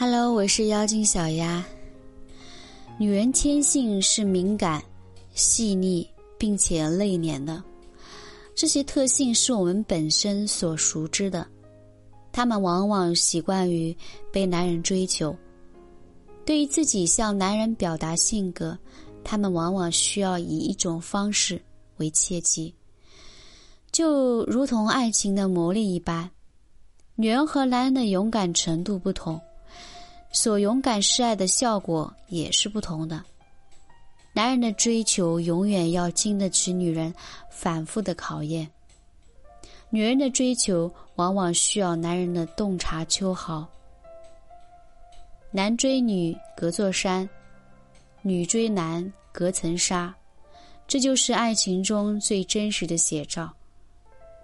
Hello，我是妖精小丫。女人天性是敏感、细腻并且内敛的，这些特性是我们本身所熟知的。她们往往习惯于被男人追求，对于自己向男人表达性格，她们往往需要以一种方式为切机，就如同爱情的魔力一般。女人和男人的勇敢程度不同。所勇敢示爱的效果也是不同的。男人的追求永远要经得起女人反复的考验，女人的追求往往需要男人的洞察秋毫。男追女隔座山，女追男隔层纱，这就是爱情中最真实的写照。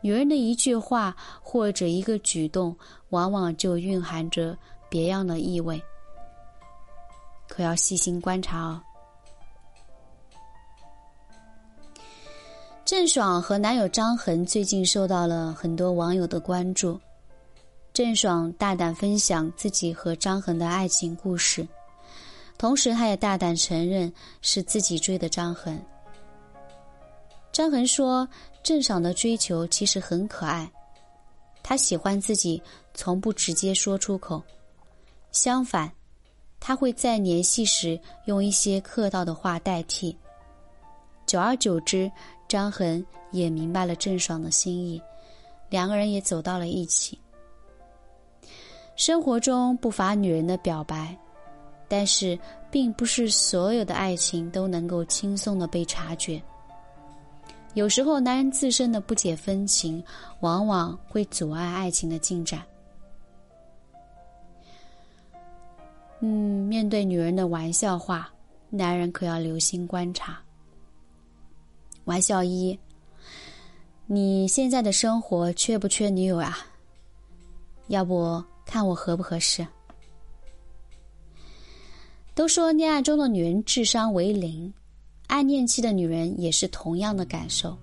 女人的一句话或者一个举动，往往就蕴含着。别样的意味，可要细心观察哦。郑爽和男友张恒最近受到了很多网友的关注。郑爽大胆分享自己和张恒的爱情故事，同时她也大胆承认是自己追的张恒。张恒说：“郑爽的追求其实很可爱，他喜欢自己，从不直接说出口。”相反，他会在联系时用一些客套的话代替。久而久之，张恒也明白了郑爽的心意，两个人也走到了一起。生活中不乏女人的表白，但是并不是所有的爱情都能够轻松的被察觉。有时候，男人自身的不解风情，往往会阻碍爱情的进展。嗯，面对女人的玩笑话，男人可要留心观察。玩笑一：你现在的生活缺不缺女友啊？要不看我合不合适？都说恋爱中的女人智商为零，暗恋期的女人也是同样的感受。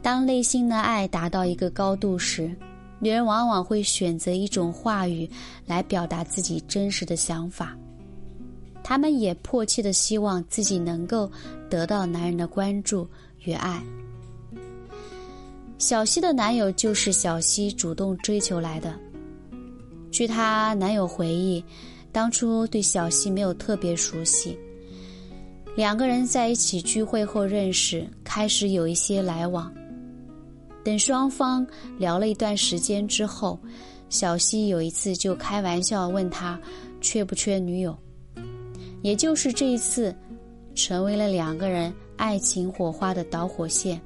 当内心的爱达到一个高度时。女人往往会选择一种话语来表达自己真实的想法，她们也迫切的希望自己能够得到男人的关注与爱。小西的男友就是小西主动追求来的。据她男友回忆，当初对小西没有特别熟悉，两个人在一起聚会后认识，开始有一些来往。等双方聊了一段时间之后，小西有一次就开玩笑问他缺不缺女友，也就是这一次，成为了两个人爱情火花的导火线。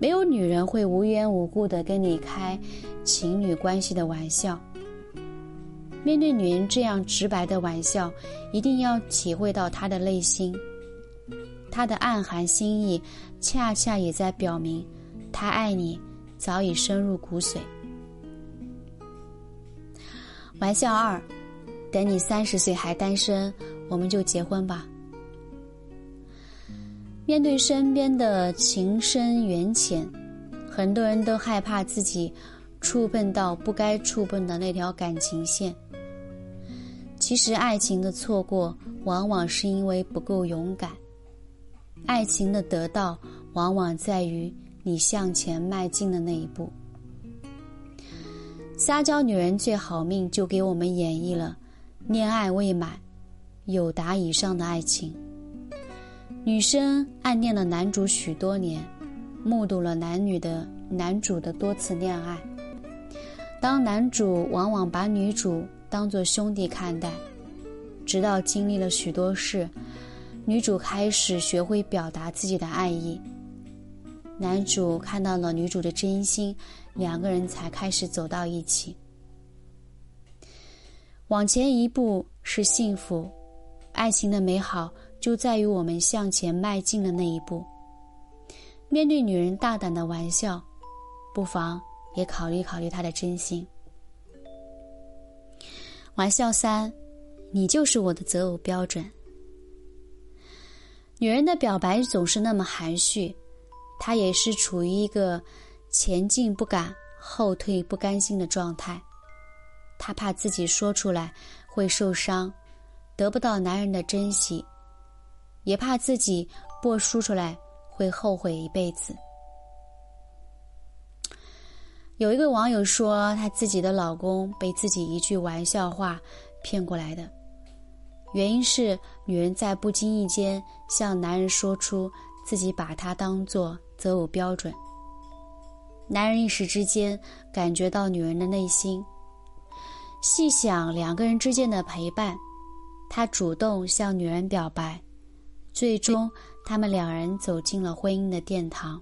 没有女人会无缘无故的跟你开情侣关系的玩笑。面对女人这样直白的玩笑，一定要体会到她的内心，她的暗含心意，恰恰也在表明。他爱你，早已深入骨髓。玩笑二，等你三十岁还单身，我们就结婚吧。面对身边的情深缘浅，很多人都害怕自己触碰到不该触碰的那条感情线。其实，爱情的错过往往是因为不够勇敢，爱情的得到往往在于。你向前迈进的那一步，撒娇女人最好命就给我们演绎了恋爱未满、有达以上的爱情。女生暗恋了男主许多年，目睹了男女的男主的多次恋爱。当男主往往把女主当作兄弟看待，直到经历了许多事，女主开始学会表达自己的爱意。男主看到了女主的真心，两个人才开始走到一起。往前一步是幸福，爱情的美好就在于我们向前迈进的那一步。面对女人大胆的玩笑，不妨也考虑考虑她的真心。玩笑三，你就是我的择偶标准。女人的表白总是那么含蓄。他也是处于一个前进不敢、后退不甘心的状态。她怕自己说出来会受伤，得不到男人的珍惜，也怕自己不说出来会后悔一辈子。有一个网友说，她自己的老公被自己一句玩笑话骗过来的，原因是女人在不经意间向男人说出自己把他当做择偶标准，男人一时之间感觉到女人的内心。细想两个人之间的陪伴，他主动向女人表白，最终他们两人走进了婚姻的殿堂。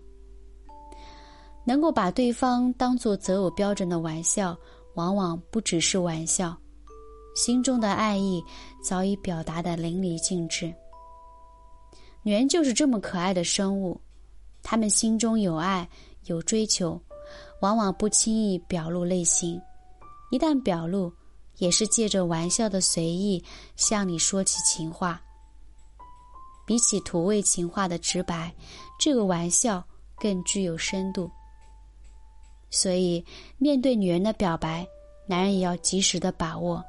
能够把对方当做择偶标准的玩笑，往往不只是玩笑，心中的爱意早已表达的淋漓尽致。女人就是这么可爱的生物，她们心中有爱有追求，往往不轻易表露内心，一旦表露，也是借着玩笑的随意向你说起情话。比起土味情话的直白，这个玩笑更具有深度。所以，面对女人的表白，男人也要及时的把握。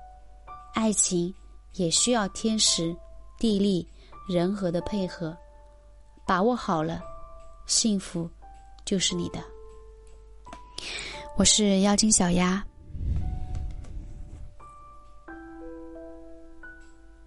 爱情也需要天时、地利、人和的配合，把握好了，幸福就是你的。我是妖精小鸭。